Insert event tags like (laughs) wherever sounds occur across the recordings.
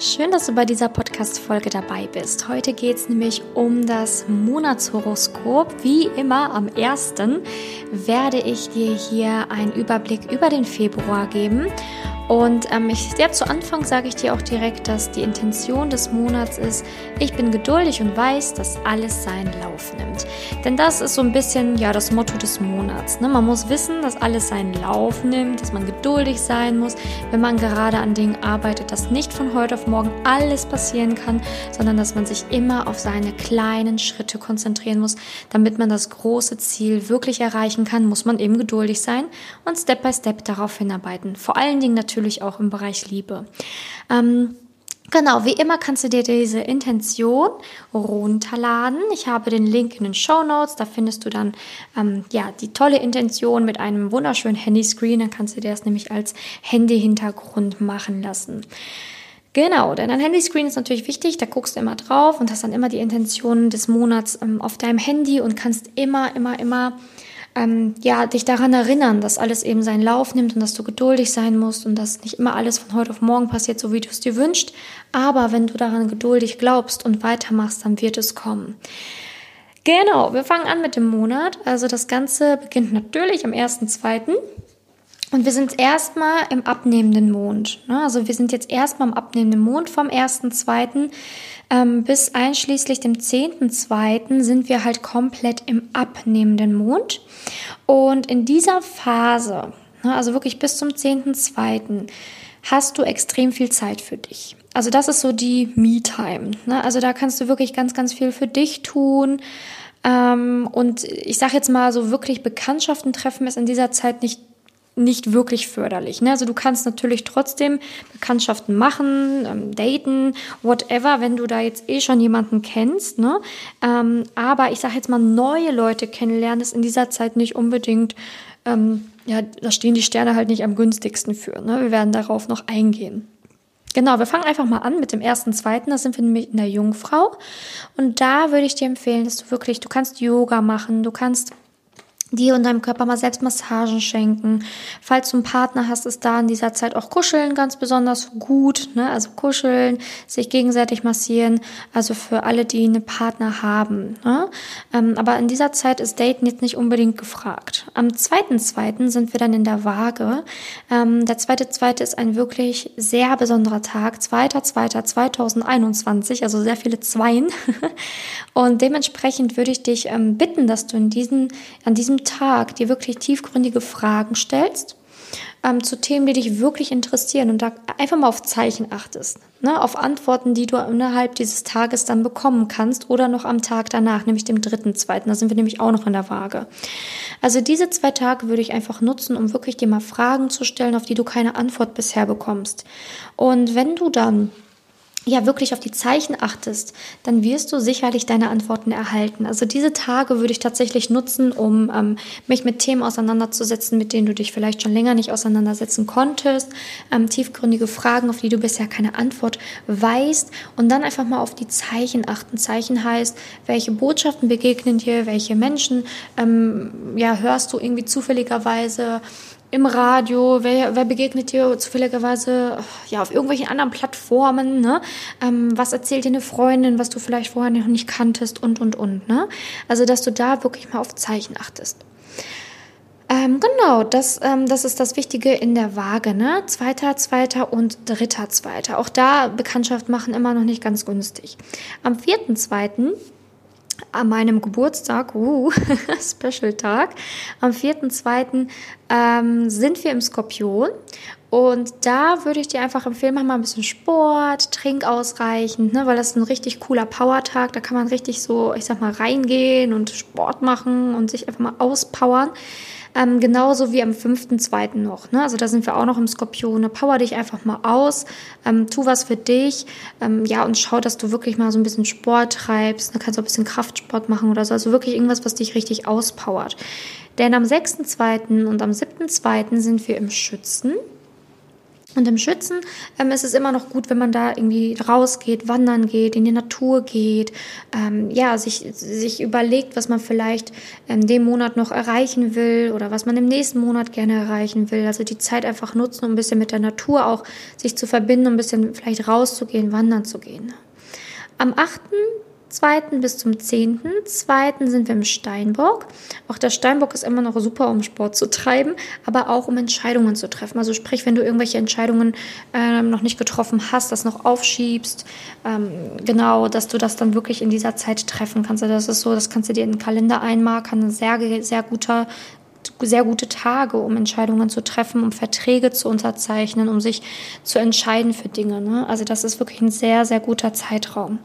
Schön, dass du bei dieser Podcast-Folge dabei bist. Heute geht es nämlich um das Monatshoroskop. Wie immer am 1. werde ich dir hier einen Überblick über den Februar geben und ähm, ich, ja, zu Anfang sage ich dir auch direkt, dass die Intention des Monats ist, ich bin geduldig und weiß, dass alles seinen Lauf nimmt. Denn das ist so ein bisschen ja das Motto des Monats. Ne? Man muss wissen, dass alles seinen Lauf nimmt, dass man geduldig sein muss, wenn man gerade an Dingen arbeitet, dass nicht von heute auf morgen alles passieren kann, sondern dass man sich immer auf seine kleinen Schritte konzentrieren muss. Damit man das große Ziel wirklich erreichen kann, muss man eben geduldig sein und Step by Step darauf hinarbeiten. Vor allen Dingen natürlich natürlich auch im Bereich Liebe. Ähm, Genau, wie immer kannst du dir diese Intention runterladen. Ich habe den Link in den Show Notes. Da findest du dann ähm, ja die tolle Intention mit einem wunderschönen Handyscreen. Dann kannst du dir das nämlich als Handy-Hintergrund machen lassen. Genau, denn ein Handyscreen ist natürlich wichtig. Da guckst du immer drauf und hast dann immer die Intention des Monats ähm, auf deinem Handy und kannst immer, immer, immer ähm, ja, dich daran erinnern, dass alles eben seinen Lauf nimmt und dass du geduldig sein musst und dass nicht immer alles von heute auf morgen passiert, so wie du es dir wünschst. Aber wenn du daran geduldig glaubst und weitermachst, dann wird es kommen. Genau, wir fangen an mit dem Monat. Also das Ganze beginnt natürlich am 1.2. Und wir sind erstmal im abnehmenden Mond. Ne? Also wir sind jetzt erstmal im abnehmenden Mond vom 1.2. Ähm, bis einschließlich dem 10.2. sind wir halt komplett im abnehmenden Mond. Und in dieser Phase, ne, also wirklich bis zum 10.2., hast du extrem viel Zeit für dich. Also das ist so die Me-Time. Ne? Also da kannst du wirklich ganz, ganz viel für dich tun. Ähm, und ich sage jetzt mal so wirklich Bekanntschaften treffen ist in dieser Zeit nicht nicht wirklich förderlich. Ne? Also du kannst natürlich trotzdem Bekanntschaften machen, ähm, daten, whatever, wenn du da jetzt eh schon jemanden kennst. Ne? Ähm, aber ich sage jetzt mal, neue Leute kennenlernen ist in dieser Zeit nicht unbedingt, ähm, ja, da stehen die Sterne halt nicht am günstigsten für. Ne? Wir werden darauf noch eingehen. Genau, wir fangen einfach mal an mit dem ersten, zweiten. Da sind wir nämlich in der Jungfrau. Und da würde ich dir empfehlen, dass du wirklich, du kannst Yoga machen, du kannst dir und deinem Körper mal selbst Massagen schenken. Falls du einen Partner hast, ist da in dieser Zeit auch Kuscheln ganz besonders gut. Ne? Also Kuscheln, sich gegenseitig massieren. Also für alle, die einen Partner haben. Ne? Ähm, aber in dieser Zeit ist Daten jetzt nicht unbedingt gefragt. Am zweiten zweiten sind wir dann in der Waage. Ähm, der zweite zweite ist ein wirklich sehr besonderer Tag. Zweiter zweiter 2021, also sehr viele Zweien. (laughs) und dementsprechend würde ich dich ähm, bitten, dass du in diesen, an diesem Tag dir wirklich tiefgründige Fragen stellst ähm, zu Themen, die dich wirklich interessieren und da einfach mal auf Zeichen achtest, ne? auf Antworten, die du innerhalb dieses Tages dann bekommen kannst oder noch am Tag danach, nämlich dem dritten, zweiten. Da sind wir nämlich auch noch in der Waage. Also diese zwei Tage würde ich einfach nutzen, um wirklich dir mal Fragen zu stellen, auf die du keine Antwort bisher bekommst. Und wenn du dann ja wirklich auf die Zeichen achtest, dann wirst du sicherlich deine Antworten erhalten. Also diese Tage würde ich tatsächlich nutzen, um ähm, mich mit Themen auseinanderzusetzen, mit denen du dich vielleicht schon länger nicht auseinandersetzen konntest, ähm, tiefgründige Fragen, auf die du bisher keine Antwort weißt und dann einfach mal auf die Zeichen achten. Zeichen heißt, welche Botschaften begegnen dir, welche Menschen ähm, ja hörst du irgendwie zufälligerweise im Radio, wer, wer begegnet dir zufälligerweise ja, auf irgendwelchen anderen Plattformen, ne? Ähm, was erzählt dir eine Freundin, was du vielleicht vorher noch nicht kanntest und, und, und. Ne? Also, dass du da wirklich mal auf Zeichen achtest. Ähm, genau, das, ähm, das ist das Wichtige in der Waage, ne? Zweiter, zweiter und dritter, zweiter. Auch da Bekanntschaft machen immer noch nicht ganz günstig. Am vierten, zweiten an meinem Geburtstag, uh, (laughs) Special-Tag, am 4.2. Ähm, sind wir im Skorpion. Und da würde ich dir einfach empfehlen, mach mal ein bisschen Sport, trink ausreichend, ne, weil das ist ein richtig cooler Power-Tag. Da kann man richtig so, ich sag mal, reingehen und Sport machen und sich einfach mal auspowern. Ähm, genauso wie am 5.2. noch. Ne? Also da sind wir auch noch im Skorpion. Ne? Power dich einfach mal aus, ähm, tu was für dich, ähm, ja, und schau, dass du wirklich mal so ein bisschen Sport treibst. Da kannst du auch ein bisschen Kraftsport machen oder so. Also wirklich irgendwas, was dich richtig auspowert. Denn am 6.2. und am 7.2. sind wir im Schützen. Und im Schützen ähm, ist es immer noch gut, wenn man da irgendwie rausgeht, wandern geht, in die Natur geht, ähm, ja, sich, sich überlegt, was man vielleicht in dem Monat noch erreichen will oder was man im nächsten Monat gerne erreichen will. Also die Zeit einfach nutzen, um ein bisschen mit der Natur auch sich zu verbinden, um ein bisschen vielleicht rauszugehen, wandern zu gehen. Am 8. 2. bis zum 10.2. sind wir im Steinbock. Auch der Steinbock ist immer noch super, um Sport zu treiben, aber auch um Entscheidungen zu treffen. Also sprich, wenn du irgendwelche Entscheidungen äh, noch nicht getroffen hast, das noch aufschiebst, ähm, genau, dass du das dann wirklich in dieser Zeit treffen kannst. Also das ist so, das kannst du dir in den Kalender einmarkern, ein sehr, sehr guter sehr gute Tage, um Entscheidungen zu treffen, um Verträge zu unterzeichnen, um sich zu entscheiden für Dinge. Ne? Also das ist wirklich ein sehr, sehr guter Zeitraum.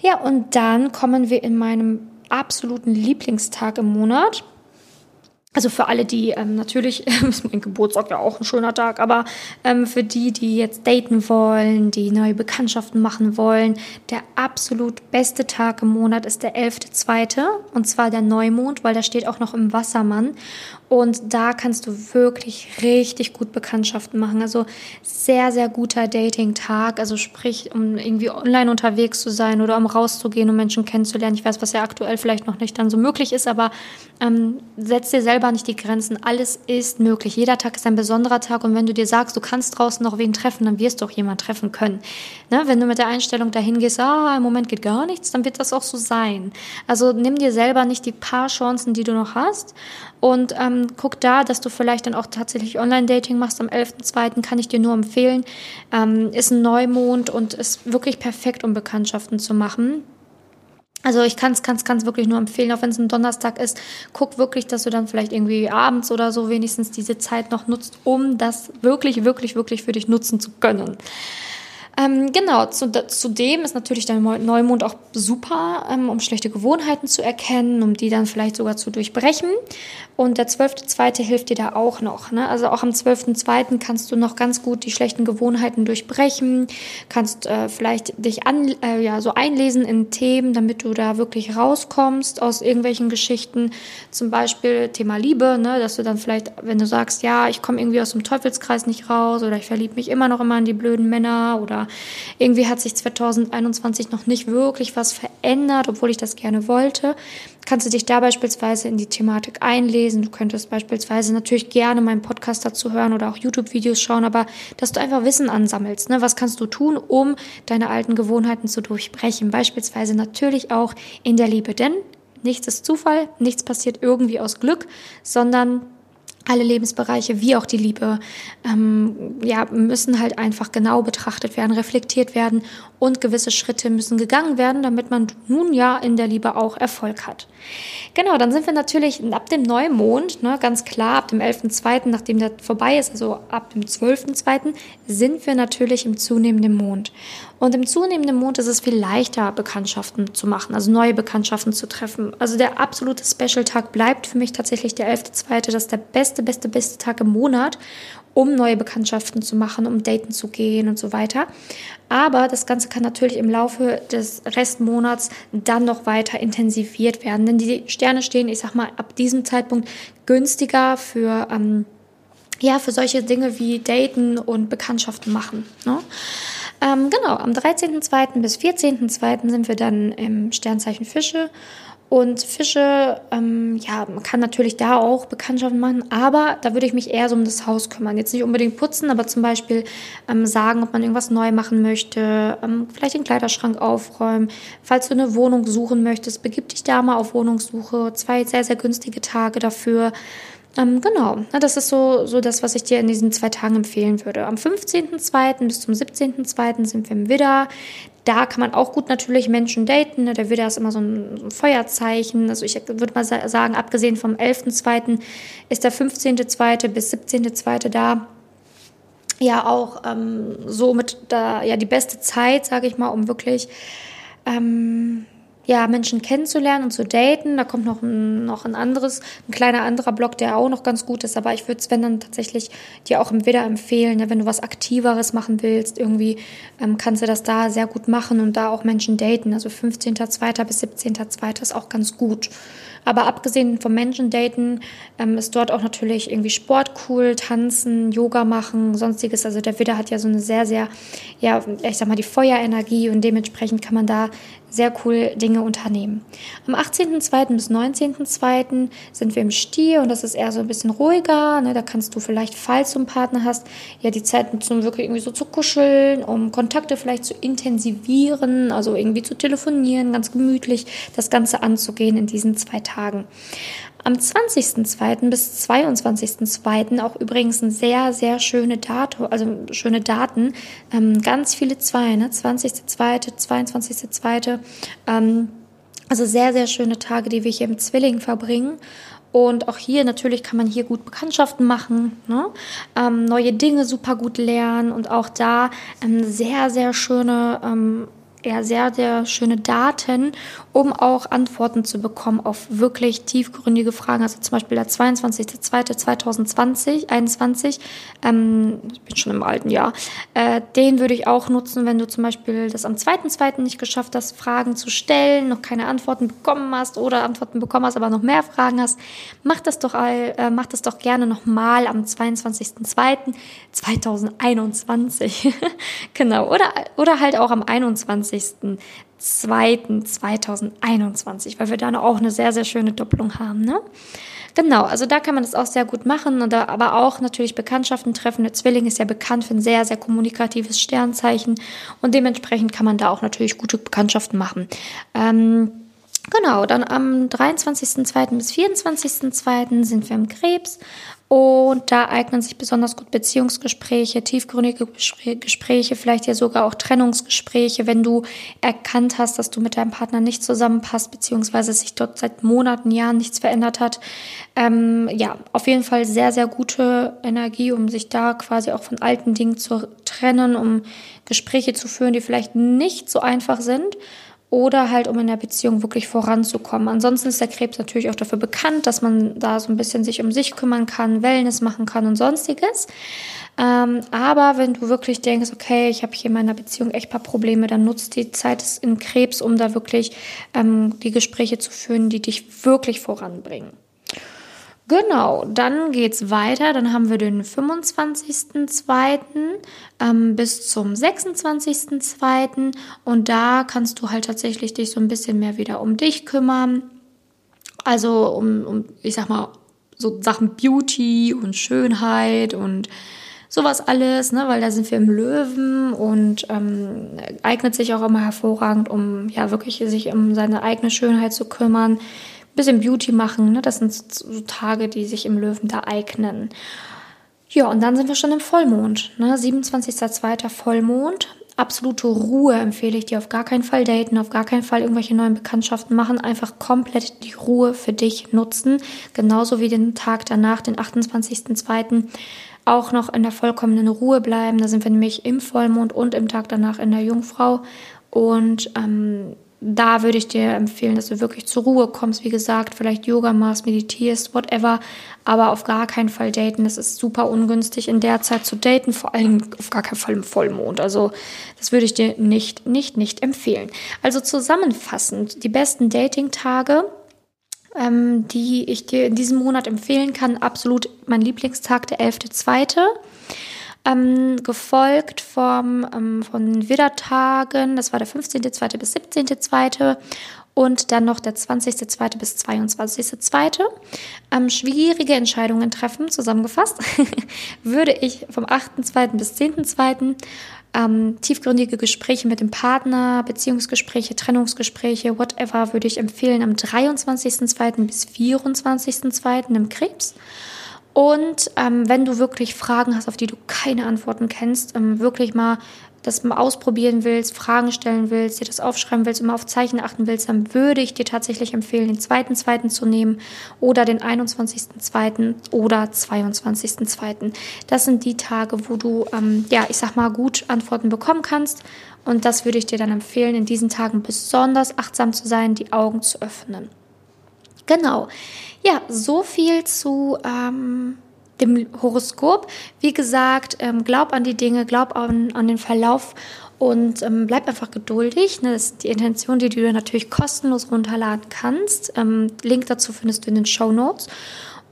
Ja, und dann kommen wir in meinem absoluten Lieblingstag im Monat. Also für alle, die ähm, natürlich ist (laughs) mein Geburtstag ja auch ein schöner Tag, aber ähm, für die, die jetzt daten wollen, die neue Bekanntschaften machen wollen, der absolut beste Tag im Monat ist der 11.2. und zwar der Neumond, weil der steht auch noch im Wassermann und da kannst du wirklich richtig gut Bekanntschaften machen. Also sehr, sehr guter Dating-Tag. Also sprich, um irgendwie online unterwegs zu sein oder um rauszugehen, um Menschen kennenzulernen. Ich weiß, was ja aktuell vielleicht noch nicht dann so möglich ist, aber ähm, setz dir selber nicht die Grenzen. Alles ist möglich. Jeder Tag ist ein besonderer Tag. Und wenn du dir sagst, du kannst draußen noch wen treffen, dann wirst du auch jemand treffen können. Ne? Wenn du mit der Einstellung dahin gehst, ah, im Moment geht gar nichts, dann wird das auch so sein. Also nimm dir selber nicht die paar Chancen, die du noch hast und ähm, guck da, dass du vielleicht dann auch tatsächlich Online-Dating machst. Am 11.02. kann ich dir nur empfehlen. Ähm, ist ein Neumond und ist wirklich perfekt, um Bekanntschaften zu machen. Also ich kann es ganz, ganz wirklich nur empfehlen, auch wenn es ein Donnerstag ist, guck wirklich, dass du dann vielleicht irgendwie abends oder so wenigstens diese Zeit noch nutzt, um das wirklich, wirklich, wirklich für dich nutzen zu können. Ähm, genau, zu, zudem ist natürlich der Neumond auch super, ähm, um schlechte Gewohnheiten zu erkennen, um die dann vielleicht sogar zu durchbrechen. Und der 12.2. hilft dir da auch noch. Ne? Also auch am 12.2. kannst du noch ganz gut die schlechten Gewohnheiten durchbrechen, kannst äh, vielleicht dich an, äh, ja, so einlesen in Themen, damit du da wirklich rauskommst aus irgendwelchen Geschichten. Zum Beispiel Thema Liebe, ne? dass du dann vielleicht, wenn du sagst, ja, ich komme irgendwie aus dem Teufelskreis nicht raus oder ich verliebe mich immer noch immer in die blöden Männer oder irgendwie hat sich 2021 noch nicht wirklich was verändert, obwohl ich das gerne wollte. Kannst du dich da beispielsweise in die Thematik einlesen. Du könntest beispielsweise natürlich gerne meinen Podcast dazu hören oder auch YouTube-Videos schauen, aber dass du einfach Wissen ansammelst. Ne? Was kannst du tun, um deine alten Gewohnheiten zu durchbrechen? Beispielsweise natürlich auch in der Liebe, denn nichts ist Zufall, nichts passiert irgendwie aus Glück, sondern alle Lebensbereiche wie auch die Liebe ähm, ja, müssen halt einfach genau betrachtet werden, reflektiert werden und gewisse Schritte müssen gegangen werden, damit man nun ja in der Liebe auch Erfolg hat. Genau, dann sind wir natürlich ab dem Neumond, ne, ganz klar, ab dem 11.2., nachdem der vorbei ist, also ab dem 12.2., sind wir natürlich im zunehmenden Mond. Und im zunehmenden Mond ist es viel leichter, Bekanntschaften zu machen, also neue Bekanntschaften zu treffen. Also der absolute Special-Tag bleibt für mich tatsächlich der 11.2., das ist der beste, beste, beste Tag im Monat um neue Bekanntschaften zu machen, um daten zu gehen und so weiter. Aber das Ganze kann natürlich im Laufe des Restmonats dann noch weiter intensiviert werden, denn die Sterne stehen, ich sag mal, ab diesem Zeitpunkt günstiger für ähm, ja für solche Dinge wie Daten und Bekanntschaften machen. Ne? Ähm, genau, am 13.02. bis 14.02. sind wir dann im Sternzeichen Fische und Fische, ähm, ja, man kann natürlich da auch Bekanntschaften machen, aber da würde ich mich eher so um das Haus kümmern. Jetzt nicht unbedingt putzen, aber zum Beispiel ähm, sagen, ob man irgendwas neu machen möchte, ähm, vielleicht den Kleiderschrank aufräumen. Falls du eine Wohnung suchen möchtest, begib dich da mal auf Wohnungssuche. Zwei sehr, sehr günstige Tage dafür. Ähm, genau, das ist so, so das, was ich dir in diesen zwei Tagen empfehlen würde. Am 15.02. bis zum 17.02. sind wir im Widder. Da kann man auch gut natürlich Menschen daten. Ne? Der Widder ist immer so ein, Feuerzeichen. Also ich würde mal sagen, abgesehen vom 11.02. ist der 15.02. bis 17.02. da ja auch ähm, so mit da, ja, die beste Zeit, sage ich mal, um wirklich ähm, ja, Menschen kennenzulernen und zu daten. Da kommt noch ein, noch ein anderes, ein kleiner anderer Block, der auch noch ganz gut ist. Aber ich würde es, wenn dann tatsächlich dir auch im Widder empfehlen, ne, wenn du was Aktiveres machen willst, irgendwie ähm, kannst du das da sehr gut machen und da auch Menschen daten. Also 15.02. bis 17.02. ist auch ganz gut. Aber abgesehen vom Menschen daten ähm, ist dort auch natürlich irgendwie Sport cool, tanzen, Yoga machen, sonstiges. Also der Widder hat ja so eine sehr, sehr, ja, ich sag mal, die Feuerenergie und dementsprechend kann man da sehr cool Dinge unternehmen. Am 18.02. bis 19.02. sind wir im Stier und das ist eher so ein bisschen ruhiger. Ne? Da kannst du vielleicht, falls du einen Partner hast, ja die Zeit nutzen, um wirklich irgendwie so zu kuscheln, um Kontakte vielleicht zu intensivieren, also irgendwie zu telefonieren, ganz gemütlich das Ganze anzugehen in diesen zwei Tagen. Am 20.02. bis 22.02. auch übrigens ein sehr, sehr schöne Datum, also schöne Daten, ähm, ganz viele zwei, ne? 20.02., 22.02. Ähm, also sehr, sehr schöne Tage, die wir hier im Zwilling verbringen. Und auch hier natürlich kann man hier gut Bekanntschaften machen, ne? ähm, neue Dinge super gut lernen und auch da ähm, sehr, sehr schöne ähm, ja, sehr, sehr schöne Daten, um auch Antworten zu bekommen auf wirklich tiefgründige Fragen. Also zum Beispiel der 22.02.2020, 21, ähm, ich bin schon im alten Jahr, äh, den würde ich auch nutzen, wenn du zum Beispiel das am 2.02. nicht geschafft hast, Fragen zu stellen, noch keine Antworten bekommen hast oder Antworten bekommen hast, aber noch mehr Fragen hast. Mach das doch, äh, mach das doch gerne nochmal am 22.02.2021. genau, oder, oder halt auch am 21. 20.02.2021, weil wir da auch eine sehr, sehr schöne Doppelung haben. Ne? Genau, also da kann man das auch sehr gut machen, da, aber auch natürlich Bekanntschaften treffen. Der Zwilling ist ja bekannt für ein sehr, sehr kommunikatives Sternzeichen und dementsprechend kann man da auch natürlich gute Bekanntschaften machen. Ähm, Genau, dann am 23.02. bis 24.02. sind wir im Krebs und da eignen sich besonders gut Beziehungsgespräche, tiefgründige Gespräche, vielleicht ja sogar auch Trennungsgespräche, wenn du erkannt hast, dass du mit deinem Partner nicht zusammenpasst, beziehungsweise sich dort seit Monaten, Jahren nichts verändert hat. Ähm, ja, auf jeden Fall sehr, sehr gute Energie, um sich da quasi auch von alten Dingen zu trennen, um Gespräche zu führen, die vielleicht nicht so einfach sind oder halt um in der Beziehung wirklich voranzukommen. Ansonsten ist der Krebs natürlich auch dafür bekannt, dass man da so ein bisschen sich um sich kümmern kann, Wellness machen kann und sonstiges. Ähm, aber wenn du wirklich denkst, okay, ich habe hier in meiner Beziehung echt paar Probleme, dann nutzt die Zeit in Krebs, um da wirklich ähm, die Gespräche zu führen, die dich wirklich voranbringen. Genau, dann geht's weiter. Dann haben wir den 25.02. Ähm, bis zum 26.02. Und da kannst du halt tatsächlich dich so ein bisschen mehr wieder um dich kümmern. Also um, um ich sag mal, so Sachen Beauty und Schönheit und sowas alles, ne, weil da sind wir im Löwen und ähm, eignet sich auch immer hervorragend, um ja wirklich sich um seine eigene Schönheit zu kümmern bisschen Beauty machen. Ne? Das sind so Tage, die sich im Löwen da eignen. Ja, und dann sind wir schon im Vollmond. Ne? 27.02. Vollmond. Absolute Ruhe empfehle ich dir auf gar keinen Fall daten, auf gar keinen Fall irgendwelche neuen Bekanntschaften machen. Einfach komplett die Ruhe für dich nutzen. Genauso wie den Tag danach, den 28.02. auch noch in der vollkommenen Ruhe bleiben. Da sind wir nämlich im Vollmond und im Tag danach in der Jungfrau. Und ähm, da würde ich dir empfehlen, dass du wirklich zur Ruhe kommst. Wie gesagt, vielleicht Yoga machst, meditierst, whatever. Aber auf gar keinen Fall daten. Es ist super ungünstig, in der Zeit zu daten. Vor allem auf gar keinen Fall im Vollmond. Also, das würde ich dir nicht, nicht, nicht empfehlen. Also zusammenfassend, die besten Dating-Tage, ähm, die ich dir in diesem Monat empfehlen kann. Absolut mein Lieblingstag, der 11.2 ähm, gefolgt vom, ähm, von Widdertagen, das war der 15.2. bis 17.2. Und dann noch der 20.2. bis 22.2. Ähm, schwierige Entscheidungen treffen, zusammengefasst, (laughs) würde ich vom 8.2. bis 10.2. Ähm, tiefgründige Gespräche mit dem Partner, Beziehungsgespräche, Trennungsgespräche, whatever, würde ich empfehlen am 23.2. bis 24.2. im Krebs. Und ähm, wenn du wirklich Fragen hast, auf die du keine Antworten kennst, ähm, wirklich mal das mal ausprobieren willst, Fragen stellen willst, dir das aufschreiben willst, immer auf Zeichen achten willst, dann würde ich dir tatsächlich empfehlen, den zweiten zweiten zu nehmen oder den 21.2. oder 22.2. Das sind die Tage, wo du, ähm, ja, ich sag mal, gut Antworten bekommen kannst. Und das würde ich dir dann empfehlen, in diesen Tagen besonders achtsam zu sein, die Augen zu öffnen. Genau. Ja, so viel zu ähm, dem Horoskop. Wie gesagt, ähm, glaub an die Dinge, glaub an, an den Verlauf und ähm, bleib einfach geduldig. Ne? Das ist die Intention, die du natürlich kostenlos runterladen kannst. Ähm, Link dazu findest du in den Show Notes.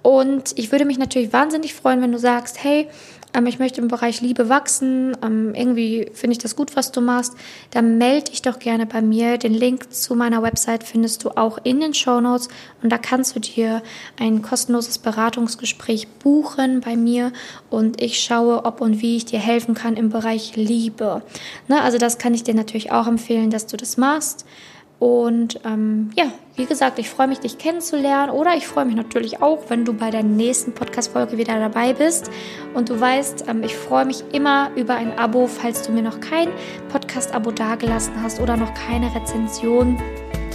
Und ich würde mich natürlich wahnsinnig freuen, wenn du sagst, hey, ähm, ich möchte im Bereich Liebe wachsen, ähm, irgendwie finde ich das gut, was du machst, dann melde dich doch gerne bei mir. Den Link zu meiner Website findest du auch in den Show Notes und da kannst du dir ein kostenloses Beratungsgespräch buchen bei mir und ich schaue, ob und wie ich dir helfen kann im Bereich Liebe. Ne, also das kann ich dir natürlich auch empfehlen, dass du das machst. Und ähm, ja, wie gesagt, ich freue mich, dich kennenzulernen oder ich freue mich natürlich auch, wenn du bei der nächsten Podcast-Folge wieder dabei bist. Und du weißt, ähm, ich freue mich immer über ein Abo, falls du mir noch kein Podcast-Abo dagelassen hast oder noch keine Rezension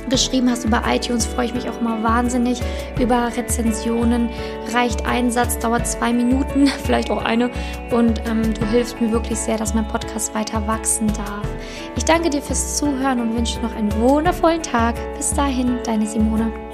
geschrieben hast über iTunes, freue ich mich auch immer wahnsinnig über Rezensionen. Reicht ein Satz, dauert zwei Minuten, (laughs) vielleicht auch eine. Und ähm, du hilfst mir wirklich sehr, dass mein Podcast weiter wachsen darf. Ich danke dir fürs Zuhören und wünsche noch einen wundervollen Tag. Bis dahin, deine Simone.